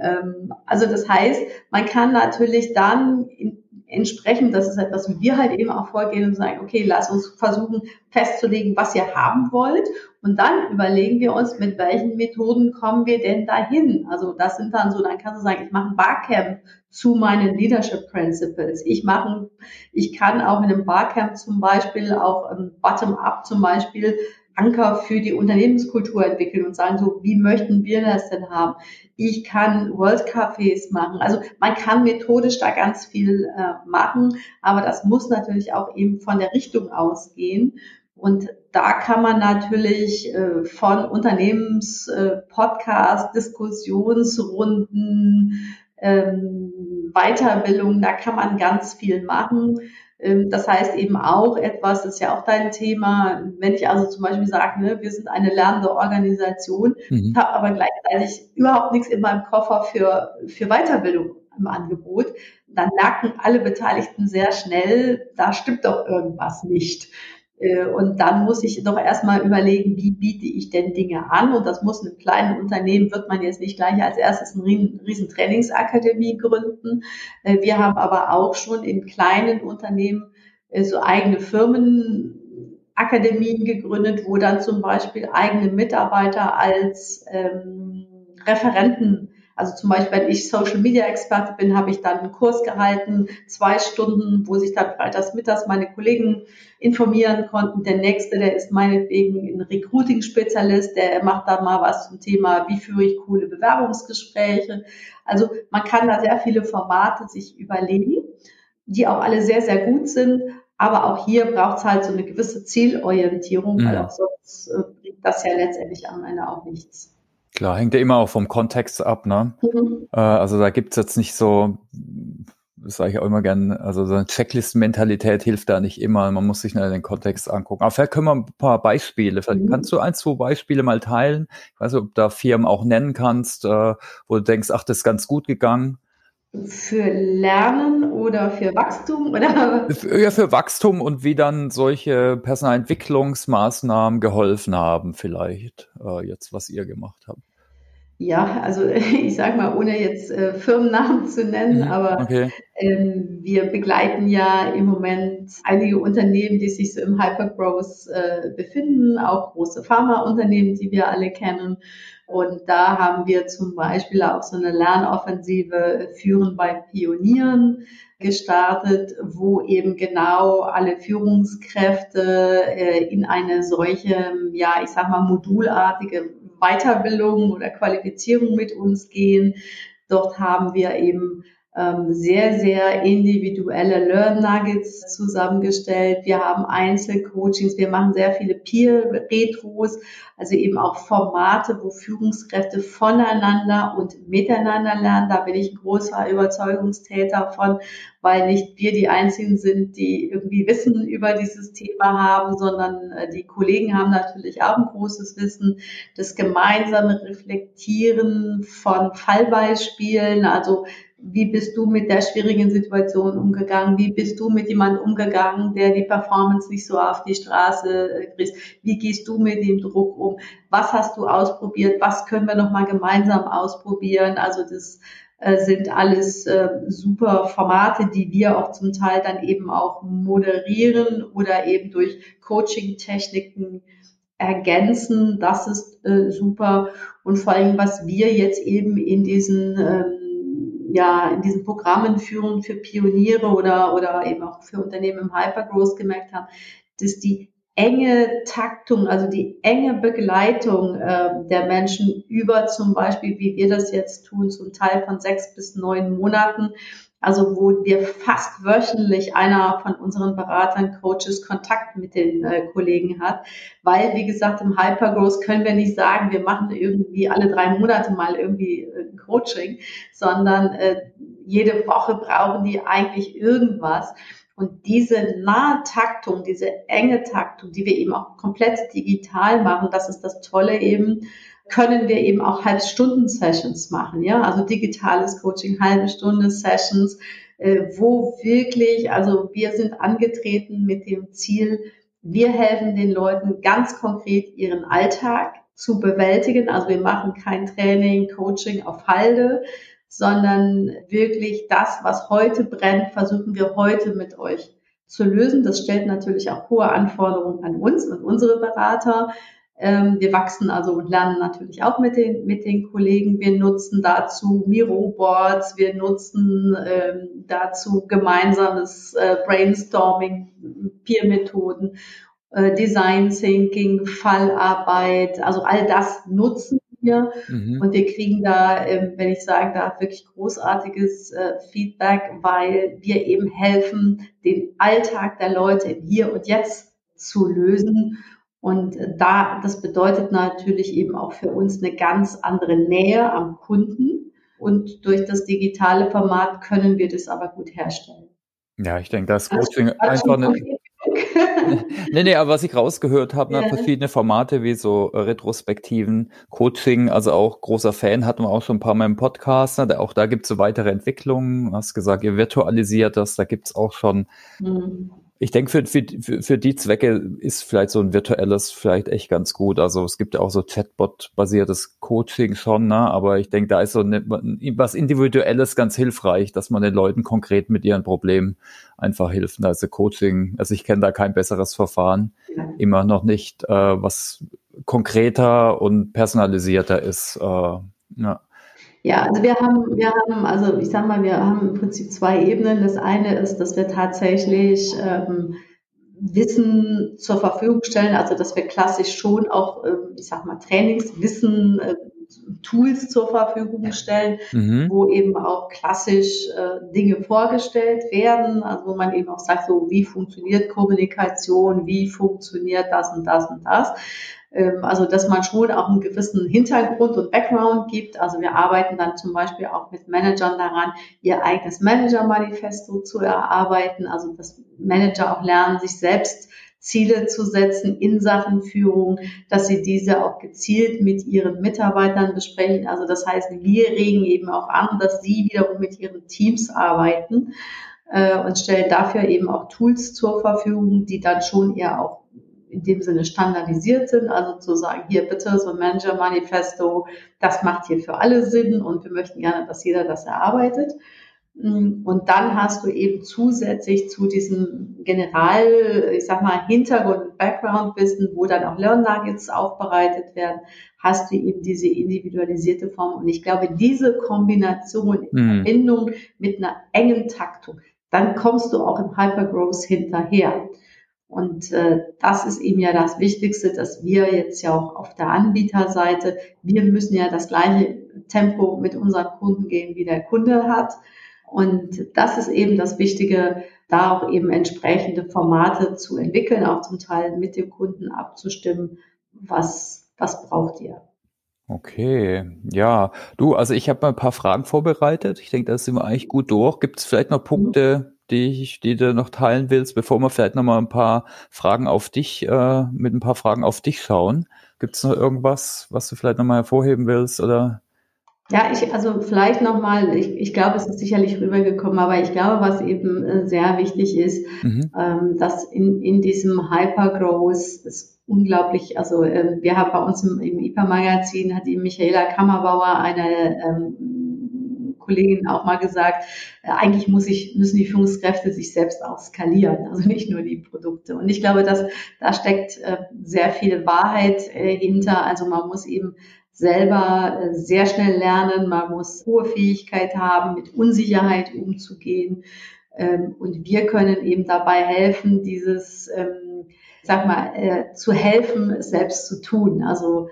Ähm, also das heißt, man kann natürlich dann in, entsprechend, das ist etwas, wie wir halt eben auch vorgehen und sagen, okay, lass uns versuchen festzulegen, was ihr haben wollt. Und dann überlegen wir uns, mit welchen Methoden kommen wir denn dahin? Also das sind dann so, dann kannst du sagen, ich mache ein Barcamp zu meinen Leadership Principles. Ich mache, ich kann auch in einem Barcamp zum Beispiel auch ähm, Bottom-up zum Beispiel Anker für die Unternehmenskultur entwickeln und sagen, so, wie möchten wir das denn haben? Ich kann World Cafés machen. Also man kann methodisch da ganz viel äh, machen, aber das muss natürlich auch eben von der Richtung ausgehen. Und da kann man natürlich äh, von Unternehmenspodcasts, äh, Diskussionsrunden, ähm, Weiterbildung, da kann man ganz viel machen. Ähm, das heißt eben auch etwas, das ist ja auch dein Thema, wenn ich also zum Beispiel sage, ne, wir sind eine lernende Organisation, mhm. habe aber gleichzeitig überhaupt nichts in meinem Koffer für, für Weiterbildung im Angebot, dann merken alle Beteiligten sehr schnell, da stimmt doch irgendwas nicht. Äh, und dann muss ich doch erstmal überlegen, wie biete ich denn Dinge an? Und das muss in einem kleinen Unternehmen, wird man jetzt nicht gleich als erstes eine riesen Trainingsakademie gründen. Äh, wir haben aber auch schon in kleinen Unternehmen äh, so eigene Firmenakademien gegründet, wo dann zum Beispiel eigene Mitarbeiter als ähm, Referenten also zum Beispiel, wenn ich Social Media Experte bin, habe ich dann einen Kurs gehalten, zwei Stunden, wo sich dann freitags mittags meine Kollegen informieren konnten. Der nächste, der ist meinetwegen ein Recruiting-Spezialist, der macht dann mal was zum Thema, wie führe ich coole Bewerbungsgespräche. Also man kann da sehr viele Formate sich überlegen, die auch alle sehr, sehr gut sind. Aber auch hier braucht es halt so eine gewisse Zielorientierung, mhm. weil auch sonst äh, bringt das ja letztendlich am Ende auch nichts. Klar, hängt ja immer auch vom Kontext ab, ne? Mhm. Äh, also da gibt's jetzt nicht so, das sage ich auch immer gern, also so eine Checklisten-Mentalität hilft da nicht immer. Man muss sich nur den Kontext angucken. Aber vielleicht können wir ein paar Beispiele, vielleicht mhm. kannst du ein, zwei Beispiele mal teilen. Ich weiß nicht, ob du da Firmen auch nennen kannst, äh, wo du denkst, ach, das ist ganz gut gegangen. Für Lernen oder für Wachstum oder? Ja, für Wachstum und wie dann solche Personalentwicklungsmaßnahmen geholfen haben, vielleicht, äh, jetzt, was ihr gemacht habt. Ja, also ich sage mal, ohne jetzt äh, Firmennamen zu nennen, mhm, aber okay. ähm, wir begleiten ja im Moment einige Unternehmen, die sich so im Hypergrowth äh, befinden, auch große Pharmaunternehmen, die wir alle kennen. Und da haben wir zum Beispiel auch so eine Lernoffensive Führen bei Pionieren gestartet, wo eben genau alle Führungskräfte äh, in eine solche, ja, ich sag mal, modulartige Weiterbildung oder Qualifizierung mit uns gehen. Dort haben wir eben sehr, sehr individuelle Learn Nuggets zusammengestellt. Wir haben Einzelcoachings, wir machen sehr viele Peer-Retros, also eben auch Formate, wo Führungskräfte voneinander und miteinander lernen. Da bin ich ein großer Überzeugungstäter von, weil nicht wir die Einzigen sind, die irgendwie Wissen über dieses Thema haben, sondern äh, die Kollegen haben natürlich auch ein großes Wissen. Das gemeinsame Reflektieren von Fallbeispielen, also wie bist du mit der schwierigen Situation umgegangen? Wie bist du mit jemandem umgegangen, der die Performance nicht so auf die Straße äh, kriegt? Wie gehst du mit dem Druck um? Was hast du ausprobiert? Was können wir nochmal gemeinsam ausprobieren? Also das äh, sind alles äh, super Formate, die wir auch zum Teil dann eben auch moderieren oder eben durch Coaching-Techniken ergänzen. Das ist äh, super. Und vor allem, was wir jetzt eben in diesen ähm, ja, in diesen Programmen führen für Pioniere oder, oder eben auch für Unternehmen im Hypergrowth gemerkt haben, dass die enge Taktung, also die enge Begleitung äh, der Menschen über zum Beispiel, wie wir das jetzt tun, zum Teil von sechs bis neun Monaten, also wo wir fast wöchentlich einer von unseren Beratern, Coaches Kontakt mit den äh, Kollegen hat, weil wie gesagt im Hypergrowth können wir nicht sagen, wir machen irgendwie alle drei Monate mal irgendwie äh, Coaching, sondern äh, jede Woche brauchen die eigentlich irgendwas. Und diese nahe Taktung, diese enge Taktung, die wir eben auch komplett digital machen, das ist das Tolle eben, können wir eben auch halbe Stunden Sessions machen, ja, also digitales Coaching, halbe Stunde Sessions, äh, wo wirklich, also wir sind angetreten mit dem Ziel, wir helfen den Leuten ganz konkret ihren Alltag zu bewältigen. Also wir machen kein Training, Coaching auf Halde, sondern wirklich das, was heute brennt, versuchen wir heute mit euch zu lösen. Das stellt natürlich auch hohe Anforderungen an uns und unsere Berater. Ähm, wir wachsen also und lernen natürlich auch mit den, mit den Kollegen. Wir nutzen dazu Miro-Boards, wir nutzen ähm, dazu gemeinsames äh, Brainstorming, Peer-Methoden, äh, Design Thinking, Fallarbeit, also all das nutzen wir mhm. und wir kriegen da, ähm, wenn ich sagen darf, wirklich großartiges äh, Feedback, weil wir eben helfen, den Alltag der Leute im Hier und Jetzt zu lösen und da, das bedeutet natürlich eben auch für uns eine ganz andere Nähe am Kunden. Und durch das digitale Format können wir das aber gut herstellen. Ja, ich denke, das Coaching einfach eine. nee, nee, aber was ich rausgehört habe, ne, ja. verschiedene Formate wie so äh, Retrospektiven, Coaching, also auch großer Fan, hatten wir auch schon ein paar Mal im Podcast. Ne, auch da gibt es so weitere Entwicklungen. Du hast gesagt, ihr virtualisiert das, da gibt es auch schon mhm. Ich denke, für, für, für die Zwecke ist vielleicht so ein virtuelles vielleicht echt ganz gut. Also es gibt ja auch so Chatbot-basiertes Coaching schon, ne? aber ich denke, da ist so eine, was Individuelles ganz hilfreich, dass man den Leuten konkret mit ihren Problemen einfach hilft. Also Coaching, also ich kenne da kein besseres Verfahren, immer noch nicht, äh, was konkreter und personalisierter ist. Äh, ja. Ja, also wir haben, wir haben, also ich sag mal, wir haben im Prinzip zwei Ebenen. Das eine ist, dass wir tatsächlich ähm, Wissen zur Verfügung stellen, also dass wir klassisch schon auch, äh, ich sag mal, Trainingswissen, äh, Tools zur Verfügung stellen, mhm. wo eben auch klassisch äh, Dinge vorgestellt werden, also wo man eben auch sagt, so wie funktioniert Kommunikation, wie funktioniert das und das und das. Ähm, also dass man schon auch einen gewissen Hintergrund und Background gibt. Also wir arbeiten dann zum Beispiel auch mit Managern daran, ihr eigenes Manager-Manifesto zu erarbeiten, also dass Manager auch lernen, sich selbst Ziele zu setzen in Sachen Führung, dass sie diese auch gezielt mit ihren Mitarbeitern besprechen. Also das heißt, wir regen eben auch an, dass sie wiederum mit ihren Teams arbeiten äh, und stellen dafür eben auch Tools zur Verfügung, die dann schon eher auch in dem Sinne standardisiert sind, also zu sagen, hier bitte so ein Manager-Manifesto, das macht hier für alle Sinn und wir möchten gerne, dass jeder das erarbeitet. Und dann hast du eben zusätzlich zu diesem General, ich sag mal, Hintergrund, Background-Wissen, wo dann auch Learn-Nuggets aufbereitet werden, hast du eben diese individualisierte Form. Und ich glaube, diese Kombination in mhm. Verbindung mit einer engen Taktung, dann kommst du auch im Hypergrowth hinterher. Und äh, das ist eben ja das Wichtigste, dass wir jetzt ja auch auf der Anbieterseite, wir müssen ja das gleiche Tempo mit unseren Kunden gehen, wie der Kunde hat. Und das ist eben das Wichtige, da auch eben entsprechende Formate zu entwickeln, auch zum Teil mit dem Kunden abzustimmen, was, was braucht ihr. Okay, ja. Du, also ich habe mal ein paar Fragen vorbereitet. Ich denke, da sind wir eigentlich gut durch. Gibt es vielleicht noch Punkte, die, ich, die du noch teilen willst, bevor wir vielleicht noch mal ein paar Fragen auf dich, äh, mit ein paar Fragen auf dich schauen. Gibt es noch irgendwas, was du vielleicht noch mal hervorheben willst oder? Ja, ich, also vielleicht nochmal, ich, ich glaube, es ist sicherlich rübergekommen, aber ich glaube, was eben äh, sehr wichtig ist, mhm. ähm, dass in, in diesem Hypergrowth ist unglaublich, also äh, wir haben bei uns im, im IPA-Magazin, hat die Michaela Kammerbauer eine ähm, Kollegin auch mal gesagt, äh, eigentlich muss ich, müssen die Führungskräfte sich selbst auch skalieren, also nicht nur die Produkte. Und ich glaube, dass da steckt äh, sehr viel Wahrheit äh, hinter. Also man muss eben selber sehr schnell lernen, man muss hohe Fähigkeit haben, mit Unsicherheit umzugehen. Ähm, und wir können eben dabei helfen, dieses, ähm, sag mal, zu helfen, es selbst zu tun. Also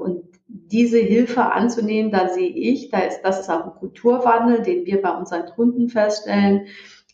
und diese Hilfe anzunehmen, da sehe ich, da ist, das ist auch ein Kulturwandel, den wir bei unseren Kunden feststellen.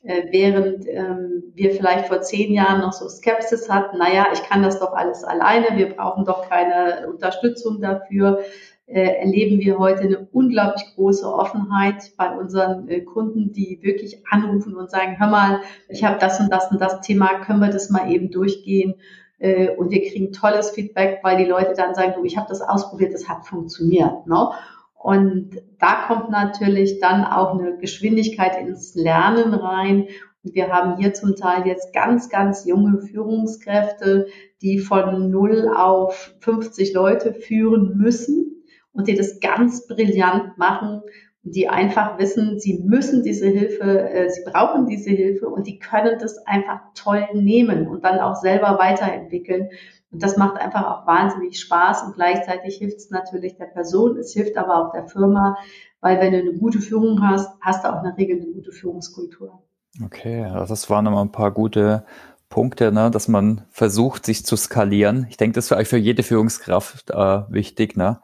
Äh, während ähm, wir vielleicht vor zehn Jahren noch so Skepsis hatten, naja, ich kann das doch alles alleine, wir brauchen doch keine Unterstützung dafür, äh, erleben wir heute eine unglaublich große Offenheit bei unseren äh, Kunden, die wirklich anrufen und sagen, hör mal, ich habe das und das und das Thema, können wir das mal eben durchgehen? Äh, und wir kriegen tolles Feedback, weil die Leute dann sagen, du, ich habe das ausprobiert, das hat funktioniert. Ne? Und da kommt natürlich dann auch eine Geschwindigkeit ins Lernen rein. Und wir haben hier zum Teil jetzt ganz, ganz junge Führungskräfte, die von 0 auf 50 Leute führen müssen und die das ganz brillant machen die einfach wissen, sie müssen diese Hilfe, äh, sie brauchen diese Hilfe und die können das einfach toll nehmen und dann auch selber weiterentwickeln. Und das macht einfach auch wahnsinnig Spaß und gleichzeitig hilft es natürlich der Person, es hilft aber auch der Firma, weil wenn du eine gute Führung hast, hast du auch in der Regel eine gute Führungskultur. Okay, also das waren nochmal ein paar gute Punkte, ne, dass man versucht, sich zu skalieren. Ich denke, das ist eigentlich für jede Führungskraft äh, wichtig, ne?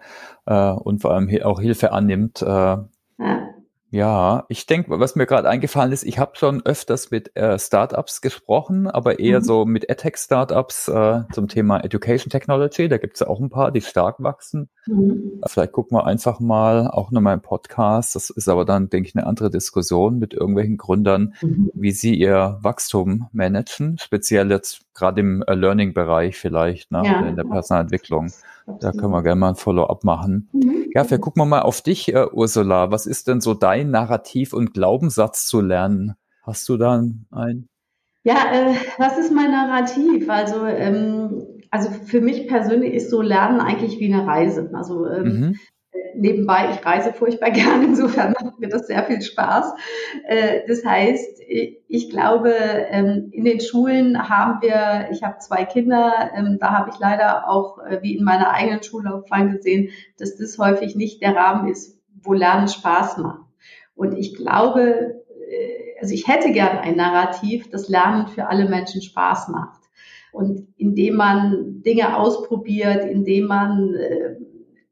Äh, und vor allem auch Hilfe annimmt, äh, ja. Ja, ich denke, was mir gerade eingefallen ist, ich habe schon öfters mit äh, Startups gesprochen, aber eher mhm. so mit EdTech-Startups äh, zum Thema Education Technology. Da gibt es ja auch ein paar, die stark wachsen. Mhm. Vielleicht gucken wir einfach mal auch nochmal im Podcast. Das ist aber dann, denke ich, eine andere Diskussion mit irgendwelchen Gründern, mhm. wie sie ihr Wachstum managen, speziell jetzt gerade im äh, Learning-Bereich vielleicht, ne, ja. in der Personalentwicklung. Da können wir gerne mal ein Follow-up machen. Mhm. Ja, vielleicht gucken wir mal auf dich, uh, Ursula. Was ist denn so dein Narrativ und Glaubenssatz zu lernen? Hast du da einen? Ja, äh, was ist mein Narrativ? Also, ähm, also für mich persönlich ist so Lernen eigentlich wie eine Reise. Also ähm, mhm nebenbei, ich reise furchtbar gerne, insofern macht mir das sehr viel Spaß. Äh, das heißt, ich glaube, ähm, in den Schulen haben wir, ich habe zwei Kinder, ähm, da habe ich leider auch, äh, wie in meiner eigenen Schullaufbahn gesehen, dass das häufig nicht der Rahmen ist, wo Lernen Spaß macht. Und ich glaube, äh, also ich hätte gern ein Narrativ, das Lernen für alle Menschen Spaß macht. Und indem man Dinge ausprobiert, indem man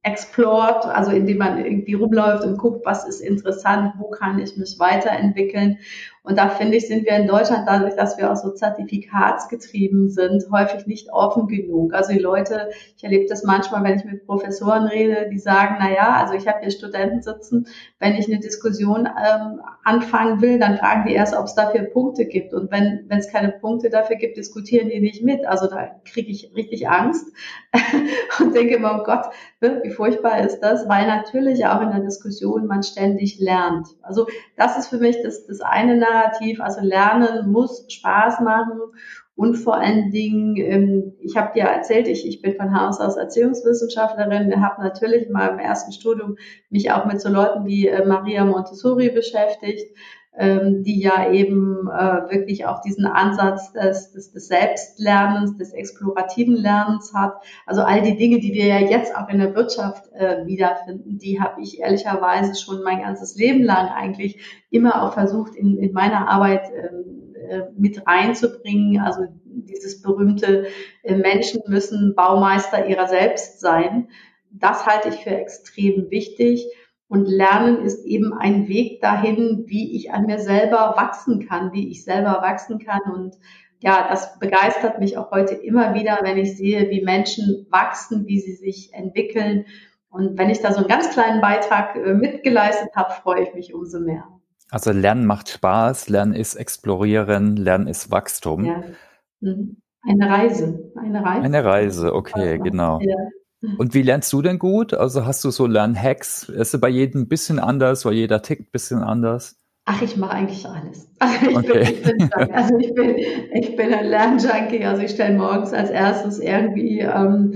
explored, also indem man irgendwie rumläuft und guckt, was ist interessant, wo kann ich mich weiterentwickeln. Und da finde ich, sind wir in Deutschland dadurch, dass wir auch so zertifikatsgetrieben sind, häufig nicht offen genug. Also die Leute, ich erlebe das manchmal, wenn ich mit Professoren rede, die sagen, na ja, also ich habe hier Studenten sitzen, wenn ich eine Diskussion ähm, anfangen will, dann fragen die erst, ob es dafür Punkte gibt. Und wenn es keine Punkte dafür gibt, diskutieren die nicht mit. Also da kriege ich richtig Angst und denke immer, oh Gott, ne, wie furchtbar ist das? Weil natürlich auch in der Diskussion man ständig lernt. Also das ist für mich das, das eine Narrativ. Also Lernen muss Spaß machen und vor allen Dingen, ähm, ich habe dir erzählt, ich, ich bin von Haus aus Erziehungswissenschaftlerin, habe natürlich mal im ersten Studium mich auch mit so Leuten wie äh, Maria Montessori beschäftigt, ähm, die ja eben äh, wirklich auch diesen Ansatz des, des, des Selbstlernens, des explorativen Lernens hat. Also all die Dinge, die wir ja jetzt auch in der Wirtschaft äh, wiederfinden, die habe ich ehrlicherweise schon mein ganzes Leben lang eigentlich immer auch versucht, in, in meiner Arbeit ähm, äh, mit reinzubringen. Also dieses berühmte äh, Menschen müssen Baumeister ihrer selbst sein. Das halte ich für extrem wichtig. Und Lernen ist eben ein Weg dahin, wie ich an mir selber wachsen kann, wie ich selber wachsen kann. Und ja, das begeistert mich auch heute immer wieder, wenn ich sehe, wie Menschen wachsen, wie sie sich entwickeln. Und wenn ich da so einen ganz kleinen Beitrag äh, mitgeleistet habe, freue ich mich umso mehr. Also Lernen macht Spaß, Lernen ist Explorieren, Lernen ist Wachstum. Ja. Mhm. Eine Reise. Eine Reise. Eine Reise, okay, genau. Ja. Und wie lernst du denn gut? Also hast du so Lernhacks? Ist es bei jedem ein bisschen anders, weil jeder tickt ein bisschen anders? Ach, ich mache eigentlich alles. Also ich, okay. bin, ich, bin, also ich, bin, ich bin ein Lernjunkie. Also ich stelle morgens als erstes irgendwie ähm,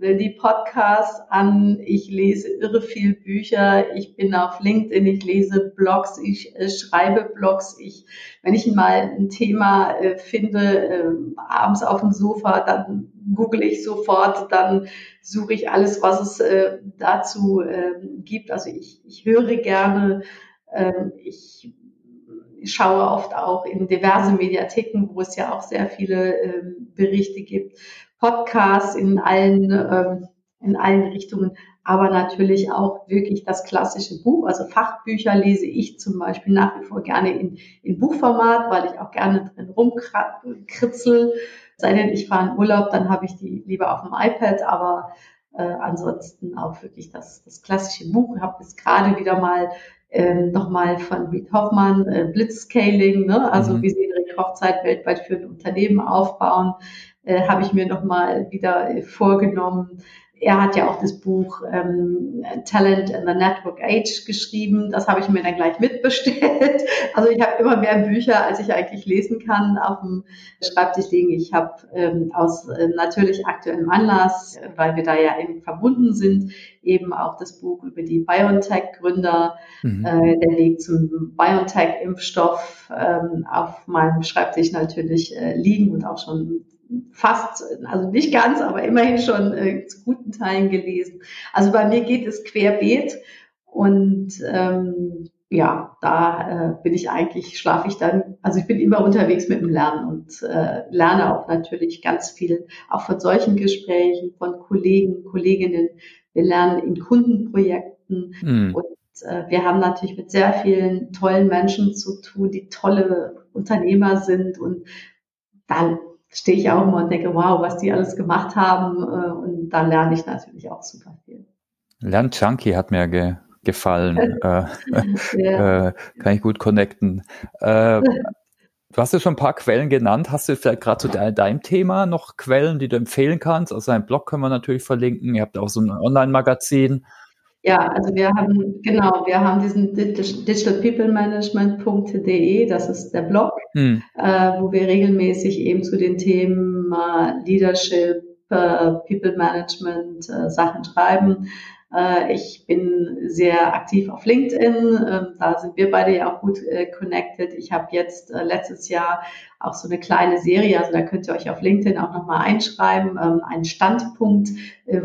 die Podcasts an. Ich lese irre viel Bücher. Ich bin auf LinkedIn. Ich lese Blogs. Ich äh, schreibe Blogs. Ich, wenn ich mal ein Thema äh, finde, äh, abends auf dem Sofa, dann google ich sofort. Dann suche ich alles, was es äh, dazu ähm, gibt. Also ich, ich höre gerne. Ähm, ich schaue oft auch in diverse Mediatheken, wo es ja auch sehr viele ähm, Berichte gibt Podcasts in allen, ähm, in allen Richtungen, aber natürlich auch wirklich das klassische Buch. Also Fachbücher lese ich zum Beispiel nach wie vor gerne in, in Buchformat, weil ich auch gerne drin rumkritzel. Sei denn, ich fahre in Urlaub, dann habe ich die lieber auf dem iPad, aber äh, ansonsten auch wirklich das, das klassische Buch. Ich habe jetzt gerade wieder mal ähm, nochmal von Reed Hoffmann, äh, Blitzscaling, ne? also mhm. wie sie ihre Kochzeit weltweit für ein Unternehmen aufbauen äh, habe ich mir nochmal wieder äh, vorgenommen. Er hat ja auch das Buch ähm, Talent in the Network Age geschrieben. Das habe ich mir dann gleich mitbestellt. Also ich habe immer mehr Bücher, als ich eigentlich lesen kann, auf dem Schreibtisch liegen. Ich habe ähm, aus äh, natürlich aktuellem Anlass, weil wir da ja eng verbunden sind, eben auch das Buch über die BioNTech-Gründer, mhm. äh, der Weg zum BioNTech-Impfstoff ähm, auf meinem Schreibtisch natürlich äh, liegen und auch schon fast, also nicht ganz, aber immerhin schon äh, zu guten Teilen gelesen. Also bei mir geht es querbeet und ähm, ja, da äh, bin ich eigentlich, schlafe ich dann, also ich bin immer unterwegs mit dem Lernen und äh, lerne auch natürlich ganz viel, auch von solchen Gesprächen, von Kollegen, Kolleginnen. Wir lernen in Kundenprojekten mhm. und äh, wir haben natürlich mit sehr vielen tollen Menschen zu tun, die tolle Unternehmer sind und dann stehe ich auch immer und denke, wow, was die alles gemacht haben. Äh, und da lerne ich natürlich auch super viel. Lernjunkie hat mir ge gefallen. äh, ja. äh, kann ich gut connecten. Äh, du hast ja schon ein paar Quellen genannt. Hast du vielleicht gerade zu de deinem Thema noch Quellen, die du empfehlen kannst? Aus deinem Blog können wir natürlich verlinken. Ihr habt auch so ein Online-Magazin. Ja, also wir haben, genau, wir haben diesen digitalpeoplemanagement.de, das ist der Blog, hm. äh, wo wir regelmäßig eben zu den Themen äh, Leadership, äh, People Management äh, Sachen schreiben. Äh, ich bin sehr aktiv auf LinkedIn. Ähm, da sind wir beide ja auch gut äh, connected. Ich habe jetzt äh, letztes Jahr auch so eine kleine Serie, also da könnt ihr euch auf LinkedIn auch nochmal einschreiben, ähm, einen Standpunkt,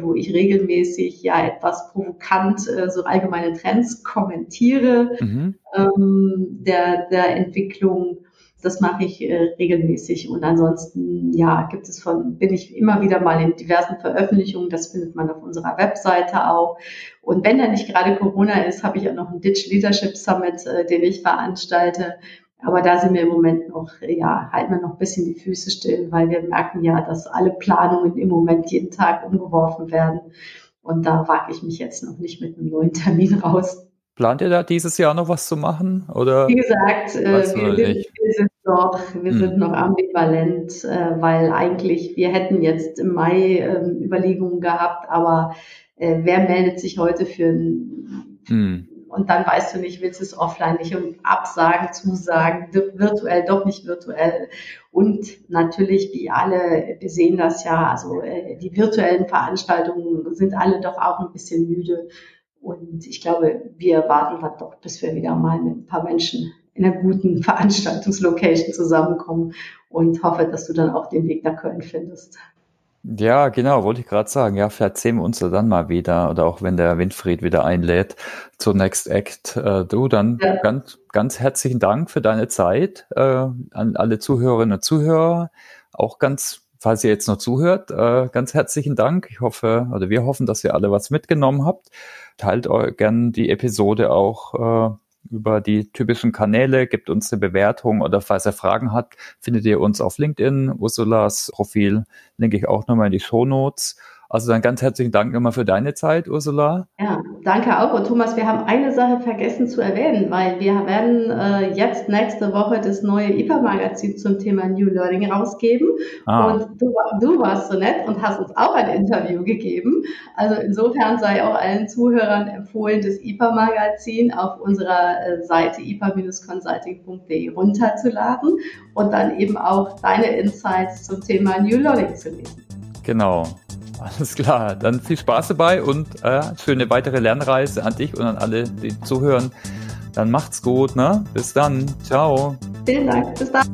wo ich regelmäßig ja etwas provokant so allgemeine Trends kommentiere mhm. Ähm, der, der Entwicklung das mache ich äh, regelmäßig. Und ansonsten, ja, gibt es von, bin ich immer wieder mal in diversen Veröffentlichungen. Das findet man auf unserer Webseite auch. Und wenn da nicht gerade Corona ist, habe ich auch noch einen Ditch Leadership Summit, äh, den ich veranstalte. Aber da sind wir im Moment noch, ja, halten wir noch ein bisschen die Füße still, weil wir merken ja, dass alle Planungen im Moment jeden Tag umgeworfen werden. Und da wage ich mich jetzt noch nicht mit einem neuen Termin raus. Plant ihr da dieses Jahr noch was zu machen? Oder? Wie gesagt, äh, wir, wir, sind, noch, wir hm. sind noch ambivalent, äh, weil eigentlich wir hätten jetzt im Mai äh, Überlegungen gehabt, aber äh, wer meldet sich heute für ein hm. und dann weißt du nicht, willst du es offline nicht und absagen, zusagen, virtuell, doch nicht virtuell. Und natürlich, wie alle, wir sehen das ja, also äh, die virtuellen Veranstaltungen sind alle doch auch ein bisschen müde. Und ich glaube, wir warten dann doch, bis wir wieder mal mit ein paar Menschen in einer guten Veranstaltungslocation zusammenkommen und hoffe, dass du dann auch den Weg nach Köln findest. Ja, genau, wollte ich gerade sagen. Ja, vielleicht sehen wir uns da dann mal wieder oder auch wenn der Winfried wieder einlädt zur Next Act. Äh, du, dann ja. ganz, ganz herzlichen Dank für deine Zeit äh, an alle Zuhörerinnen und Zuhörer. Auch ganz falls ihr jetzt noch zuhört, äh, ganz herzlichen Dank. Ich hoffe, oder wir hoffen, dass ihr alle was mitgenommen habt. Teilt euch gern die Episode auch äh, über die typischen Kanäle, gebt uns eine Bewertung oder falls ihr Fragen habt, findet ihr uns auf LinkedIn. Ursulas Profil linke ich auch nochmal in die Show Notes. Also dann ganz herzlichen Dank nochmal für deine Zeit, Ursula. Ja, danke auch. Und Thomas, wir haben eine Sache vergessen zu erwähnen, weil wir werden äh, jetzt nächste Woche das neue IPA-Magazin zum Thema New Learning rausgeben. Ah. Und du, du warst so nett und hast uns auch ein Interview gegeben. Also insofern sei auch allen Zuhörern empfohlen, das IPA-Magazin auf unserer äh, Seite ipa-consulting.de runterzuladen und dann eben auch deine Insights zum Thema New Learning zu lesen. Genau. Alles klar, dann viel Spaß dabei und äh, schöne weitere Lernreise an dich und an alle, die zuhören. Dann macht's gut, ne? Bis dann. Ciao. Vielen Dank. Bis dann.